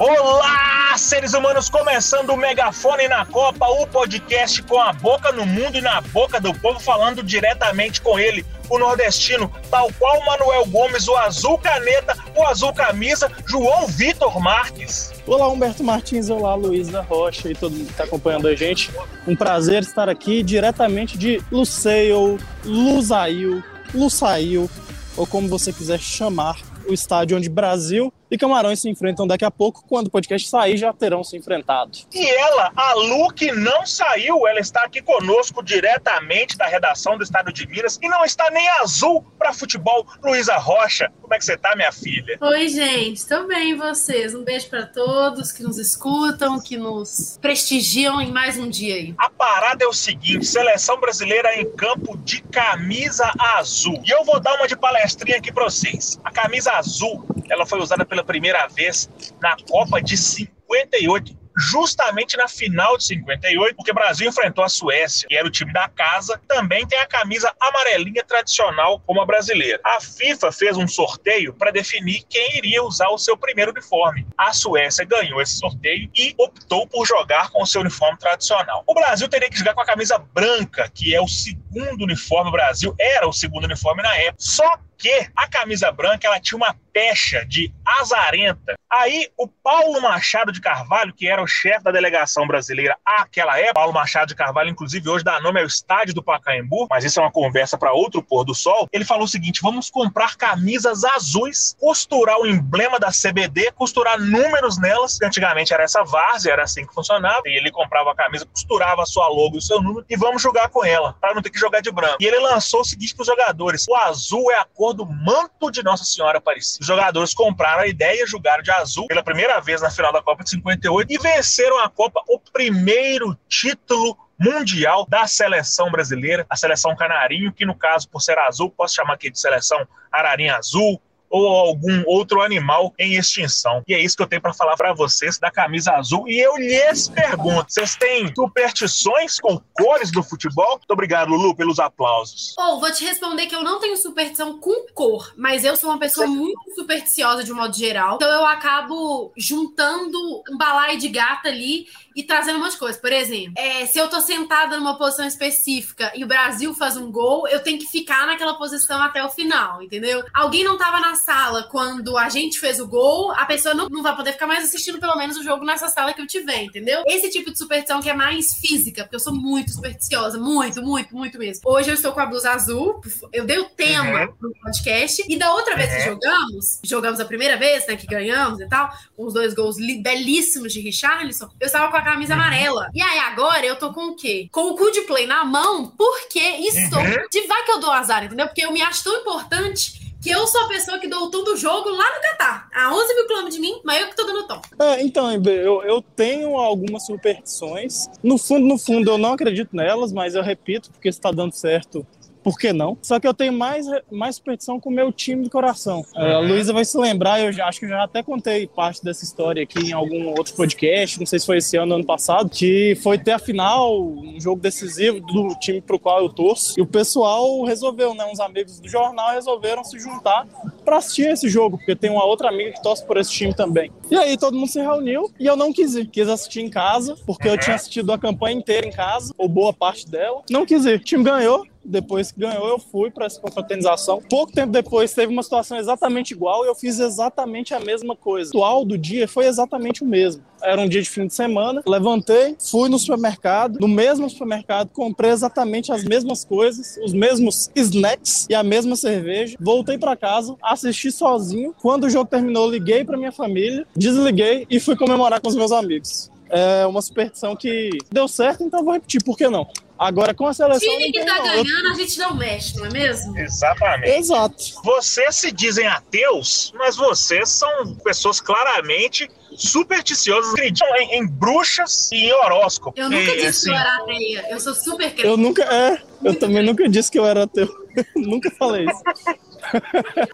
Olá, seres humanos, começando o Megafone na Copa, o podcast com a boca no mundo e na boca do povo, falando diretamente com ele, o nordestino, tal qual Manuel Gomes, o azul caneta, o azul camisa, João Vitor Marques. Olá, Humberto Martins, olá, Luísa Rocha e todo mundo que está acompanhando a gente. Um prazer estar aqui diretamente de Luceio, Lusail, Lusail, ou como você quiser chamar, o estádio onde Brasil e Camarões se enfrentam daqui a pouco. Quando o podcast sair, já terão se enfrentado. E ela, a Lu, que não saiu, ela está aqui conosco diretamente da redação do Estado de Minas e não está nem azul para futebol. Luísa Rocha, como é que você está, minha filha? Oi, gente, estou bem e vocês? Um beijo para todos que nos escutam, que nos prestigiam em mais um dia aí. A parada é o seguinte: seleção brasileira em campo de camisa azul. E eu vou dar uma de palestrinha aqui para vocês. A camisa azul, ela foi usada pela pela primeira vez na Copa de 58 justamente na final de 58, porque o Brasil enfrentou a Suécia, que era o time da casa, também tem a camisa amarelinha tradicional como a brasileira. A FIFA fez um sorteio para definir quem iria usar o seu primeiro uniforme. A Suécia ganhou esse sorteio e optou por jogar com o seu uniforme tradicional. O Brasil teria que jogar com a camisa branca, que é o segundo uniforme do Brasil, era o segundo uniforme na época. Só que a camisa branca ela tinha uma pecha de azarenta. Aí o Paulo Machado de Carvalho, que era o chefe da delegação brasileira àquela época, Paulo Machado de Carvalho, inclusive hoje dá nome ao estádio do Pacaembu, mas isso é uma conversa para outro pôr do sol. Ele falou o seguinte: vamos comprar camisas azuis, costurar o emblema da CBD, costurar números nelas, que antigamente era essa várzea, era assim que funcionava. E ele comprava a camisa, costurava a sua logo e o seu número e vamos jogar com ela, para não ter que jogar de branco. E ele lançou o seguinte para os jogadores: o azul é a cor do manto de Nossa Senhora Aparecida. Os jogadores compraram a ideia, jogaram de azul pela primeira vez na final da Copa de 58 e venceram a Copa, o primeiro título mundial da seleção brasileira, a seleção canarinho, que no caso, por ser azul, posso chamar aqui de seleção ararinha azul, ou algum outro animal em extinção. E é isso que eu tenho para falar para vocês da camisa azul. E eu lhes pergunto: vocês têm superstições com cores do futebol? Muito obrigado, Lulu, pelos aplausos. Ou oh, vou te responder que eu não tenho superstição com cor, mas eu sou uma pessoa muito supersticiosa de um modo geral. Então eu acabo juntando um balaio de gata ali e trazendo umas coisas. Por exemplo, é, se eu tô sentada numa posição específica e o Brasil faz um gol, eu tenho que ficar naquela posição até o final, entendeu? Alguém não tava na sala quando a gente fez o gol, a pessoa não, não vai poder ficar mais assistindo pelo menos o jogo nessa sala que eu tiver, entendeu? Esse tipo de superstição que é mais física, porque eu sou muito supersticiosa, muito, muito, muito mesmo. Hoje eu estou com a blusa azul, eu dei o tema uhum. no podcast, e da outra vez que uhum. jogamos, jogamos a primeira vez, né, que ganhamos e tal, com os dois gols belíssimos de Richarlison, eu estava com a camisa amarela. E aí agora eu tô com o quê? Com o cu de play na mão, porque estou. Uhum. De vai que eu dou azar, entendeu? Porque eu me acho tão importante que eu sou a pessoa que dou o tom do jogo lá no Catar. A 11 mil quilômetros de mim, mas eu que tô dando o tom. É, então, eu, eu tenho algumas superstições. No fundo, no fundo, eu não acredito nelas, mas eu repito, porque está dando certo por que não? Só que eu tenho mais, mais superstição com o meu time de coração. A Luísa vai se lembrar, eu já, acho que eu já até contei parte dessa história aqui em algum outro podcast, não sei se foi esse ano ou ano passado, que foi ter a final, um jogo decisivo do time pro qual eu torço. E o pessoal resolveu, né? Uns amigos do jornal resolveram se juntar para assistir esse jogo, porque tem uma outra amiga que torce por esse time também. E aí todo mundo se reuniu e eu não quis ir. Quis assistir em casa, porque eu tinha assistido a campanha inteira em casa, ou boa parte dela. Não quis ir. O time ganhou, depois que ganhou, eu fui para essa confraternização. Pouco tempo depois, teve uma situação exatamente igual e eu fiz exatamente a mesma coisa. O ritual do dia foi exatamente o mesmo. Era um dia de fim de semana, levantei, fui no supermercado, no mesmo supermercado, comprei exatamente as mesmas coisas, os mesmos snacks e a mesma cerveja. Voltei para casa, assisti sozinho. Quando o jogo terminou, liguei para minha família, desliguei e fui comemorar com os meus amigos. É uma superstição que deu certo, então vou repetir, por que não? Agora, com a seleção. O time que tá ganhando, a gente não mexe, não é mesmo? Exatamente. Exato. Vocês se dizem ateus, mas vocês são pessoas claramente supersticiosas, acreditam em, em bruxas e em horóscopo. Eu nunca e, disse assim, que eu era ateia. Eu sou super crente. Eu nunca. É, eu também nunca disse que eu era ateu. nunca falei isso.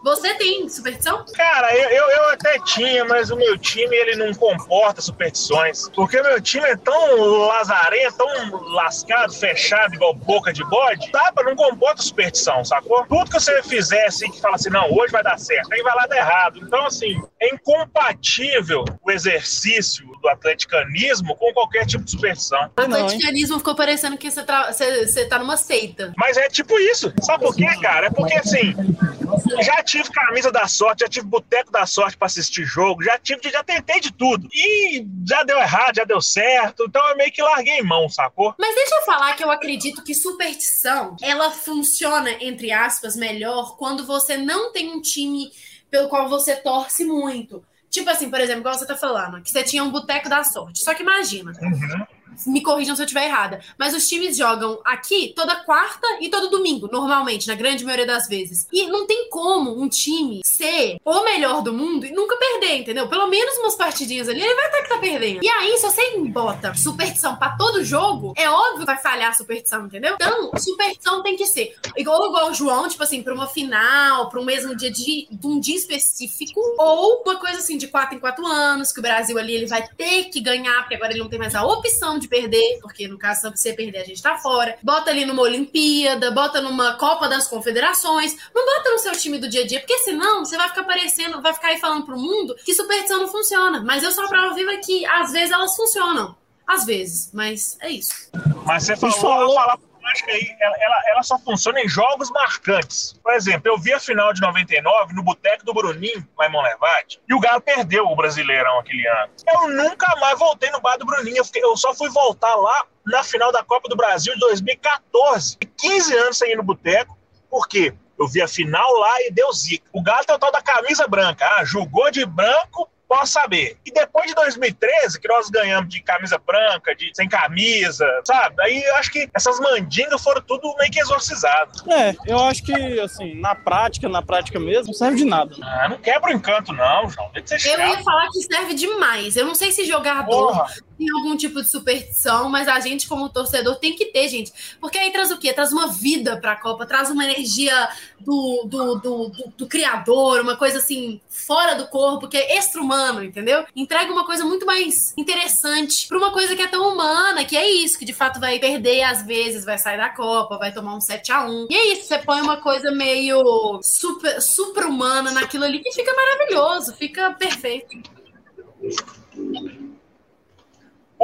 Você tem superstição? Cara, eu, eu, eu, até tinha, mas o meu time ele não comporta superstições. Porque o meu time é tão lazarento, tão lascado, fechado, igual boca de bode. Tá, não comporta superstição, sacou? Tudo que você fizer assim, que fala assim, não, hoje vai dar certo, aí vai lá dar errado. Então, assim, é incompatível o exercício do atleticanismo com qualquer tipo de superstição. O atleticanismo ficou parecendo que você, tá, você, você tá numa seita. Mas é tipo isso. Sabe por quê, cara? É porque assim, já tive camisa da sorte, já tive boteco da sorte para assistir jogo, já tive, já tentei de tudo. E já deu errado, já deu certo. Então eu meio que larguei mão, sacou? Mas deixa eu falar que eu acredito que superstição, ela funciona, entre aspas, melhor quando você não tem um time pelo qual você torce muito. Tipo assim, por exemplo, igual você tá falando, que você tinha um boteco da sorte. Só que imagina. Uhum me corrijam se eu estiver errada, mas os times jogam aqui toda quarta e todo domingo, normalmente, na grande maioria das vezes. E não tem como um time ser o melhor do mundo e nunca perder, entendeu? Pelo menos umas partidinhas ali, ele vai estar que tá perdendo. E aí, se você bota superstição para todo jogo, é óbvio que vai falhar a superstição, entendeu? Então, superstição tem que ser igual, igual o João, tipo assim, pra uma final, pra um mesmo dia de, de um dia específico, ou uma coisa assim de quatro em quatro anos, que o Brasil ali ele vai ter que ganhar, porque agora ele não tem mais a opção de de perder, porque no caso, se você perder, a gente tá fora. Bota ali numa Olimpíada, bota numa Copa das Confederações. Não bota no seu time do dia a dia, porque senão você vai ficar parecendo, vai ficar aí falando pro mundo que superstição não funciona. Mas eu sou a prova viva que às vezes elas funcionam. Às vezes, mas é isso. Mas você falou, falou... que aí ela, ela, ela, só funciona em jogos marcantes. Por exemplo, eu vi a final de 99 no Boteco do Bruninho, lá em e o Galo perdeu o Brasileirão aquele ano. Eu nunca mais voltei no bar do Bruninho, eu, fiquei, eu só fui voltar lá na final da Copa do Brasil de 2014. 15 anos sem ir no Boteco, por quê? Eu vi a final lá e deu zica. O Galo tem o tal da camisa branca. Ah, jogou de branco, posso saber. E depois de 2013, que nós ganhamos de camisa branca, de sem camisa, sabe? Aí eu acho que essas mandingas foram tudo meio que exorcizadas. É, eu acho que, assim, na prática, na prática mesmo, não serve de nada. Ah, não quebra o encanto, não, João. Deve ser Eu ia falar que serve demais. Eu não sei se jogador Porra tem algum tipo de superstição, mas a gente, como torcedor, tem que ter, gente. Porque aí traz o quê? Traz uma vida para a Copa, traz uma energia do, do, do, do, do criador, uma coisa assim, fora do corpo, que é extra-humano, entendeu? Entrega uma coisa muito mais interessante para uma coisa que é tão humana, que é isso, que de fato vai perder às vezes, vai sair da Copa, vai tomar um 7 a 1 E é isso, você põe uma coisa meio super, super-humana naquilo ali que fica maravilhoso, fica perfeito.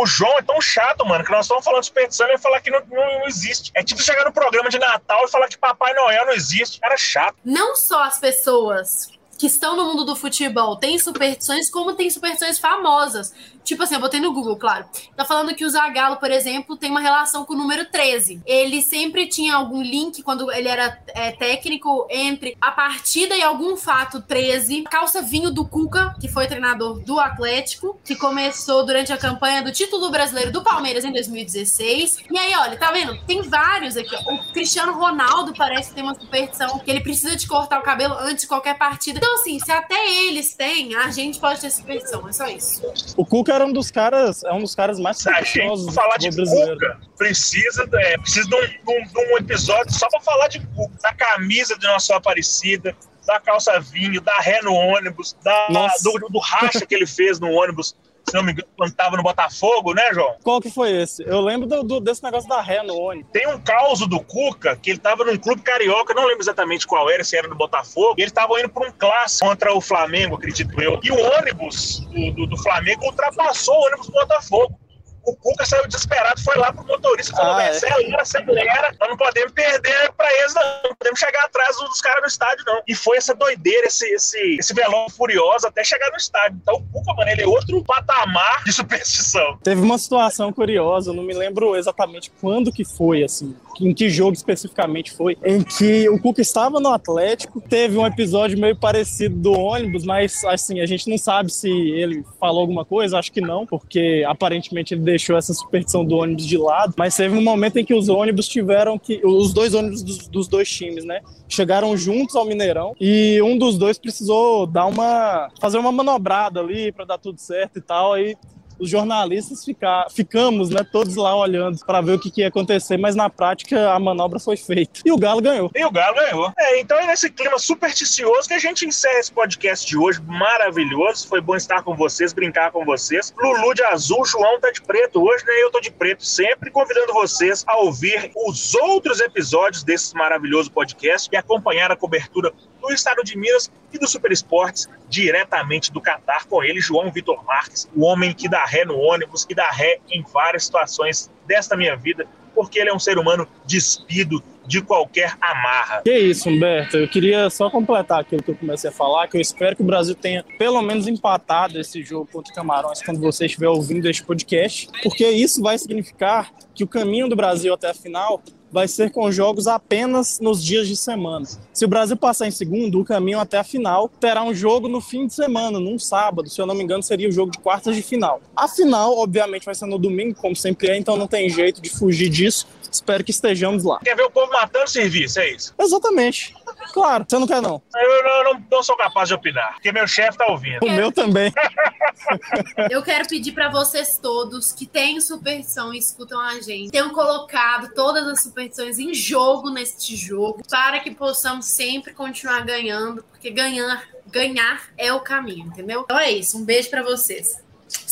O João é tão chato, mano, que nós estamos falando superstição e falar que não, não, não, existe. É tipo chegar no programa de Natal e falar que Papai Noel não existe. Cara chato. Não só as pessoas que estão no mundo do futebol têm superstições, como tem superstições famosas. Tipo assim, eu botei no Google, claro. Tá falando que o Zagallo, por exemplo, tem uma relação com o número 13. Ele sempre tinha algum link, quando ele era é, técnico, entre a partida e algum fato 13. Calça vinho do Cuca, que foi treinador do Atlético, que começou durante a campanha do título brasileiro do Palmeiras em 2016. E aí, olha, tá vendo? Tem vários aqui. O Cristiano Ronaldo parece ter uma superstição que ele precisa de cortar o cabelo antes de qualquer partida. Então, assim, se até eles têm, a gente pode ter superstição. É só isso. O Cuca era um dos caras, é um dos caras mais supersticiosos falar de brasileiro. Cuca, precisa, é, precisa de, um, de, um, episódio só para falar de Cuca, da camisa de Nossa Aparecida, da calça vinho, da ré no ônibus, da, do, do racha que ele fez no ônibus se não me engano, quando tava no Botafogo, né, João? Qual que foi esse? Eu lembro do, do, desse negócio da ré no ônibus. Tem um caos do Cuca, que ele tava num clube carioca, não lembro exatamente qual era, se era no Botafogo, e ele tava indo pra um clássico contra o Flamengo, acredito eu. E o ônibus do, do, do Flamengo ultrapassou o ônibus do Botafogo. O Cuca saiu desesperado, foi lá pro motorista e falou: ah, é? acelera, acelera, nós não podemos perder pra eles, não. Não podemos chegar atrás dos caras no estádio, não. E foi essa doideira, esse, esse, esse velão furioso até chegar no estádio. Então o Cuca, mano, ele é outro patamar de superstição. Teve uma situação curiosa, não me lembro exatamente quando que foi, assim, em que jogo especificamente foi, em que o Cuca estava no Atlético, teve um episódio meio parecido do ônibus, mas assim, a gente não sabe se ele falou alguma coisa, acho que não, porque aparentemente ele deixou essa superstição do ônibus de lado, mas teve um momento em que os ônibus tiveram que. Os dois ônibus dos, dos dois times, né? Chegaram juntos ao Mineirão e um dos dois precisou dar uma. fazer uma manobrada ali para dar tudo certo e tal. Aí os jornalistas ficar, ficamos, né, todos lá olhando para ver o que, que ia acontecer, mas na prática a manobra foi feita. E o Galo ganhou. E o Galo ganhou. É, então é nesse clima supersticioso que a gente encerra esse podcast de hoje, maravilhoso. Foi bom estar com vocês, brincar com vocês. Lulu de azul, João tá de preto hoje, né? Eu tô de preto sempre, convidando vocês a ouvir os outros episódios desse maravilhoso podcast e acompanhar a cobertura do estado de Minas e do Super Esportes diretamente do Catar com ele, João Vitor Marques, o homem que dá ré no ônibus, que dá ré em várias situações desta minha vida, porque ele é um ser humano despido de qualquer amarra. Que isso, Humberto. Eu queria só completar aquilo que eu comecei a falar, que eu espero que o Brasil tenha pelo menos empatado esse jogo contra o Camarões quando você estiver ouvindo este podcast, porque isso vai significar que o caminho do Brasil até a final vai ser com jogos apenas nos dias de semana. Se o Brasil passar em segundo, o caminho até a final terá um jogo no fim de semana, num sábado, se eu não me engano, seria o jogo de quartas de final. A final, obviamente, vai ser no domingo, como sempre é, então não tem jeito de fugir disso. Espero que estejamos lá. Quer ver o povo matando serviço, é isso? Exatamente. Claro, você não quer não. Eu não, não, não sou capaz de opinar, porque meu chefe tá ouvindo. O meu também. Eu quero pedir para vocês todos que têm superstição e escutam a gente, tenham colocado todas as superstições em jogo neste jogo, para que possamos sempre continuar ganhando, porque ganhar, ganhar é o caminho, entendeu? Então é isso. Um beijo para vocês.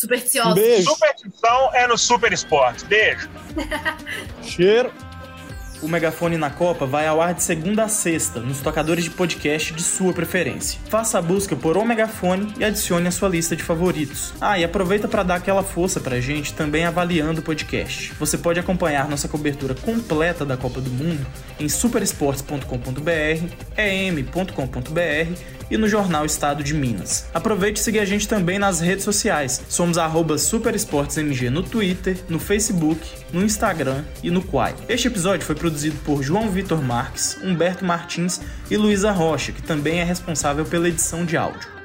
Supersticiosos. Beijo. Superstição é no Super Esporte. Beijo. Cheiro. O Megafone na Copa vai ao ar de segunda a sexta, nos tocadores de podcast de sua preferência. Faça a busca por O Megafone e adicione a sua lista de favoritos. Ah, e aproveita para dar aquela força pra gente também avaliando o podcast. Você pode acompanhar nossa cobertura completa da Copa do Mundo em superesportes.com.br, em.com.br e no jornal Estado de Minas. Aproveite e siga a gente também nas redes sociais. Somos arroba SuperEsportesMG no Twitter, no Facebook, no Instagram e no Quai. Este episódio foi produzido por João Vitor Marques, Humberto Martins e Luísa Rocha, que também é responsável pela edição de áudio.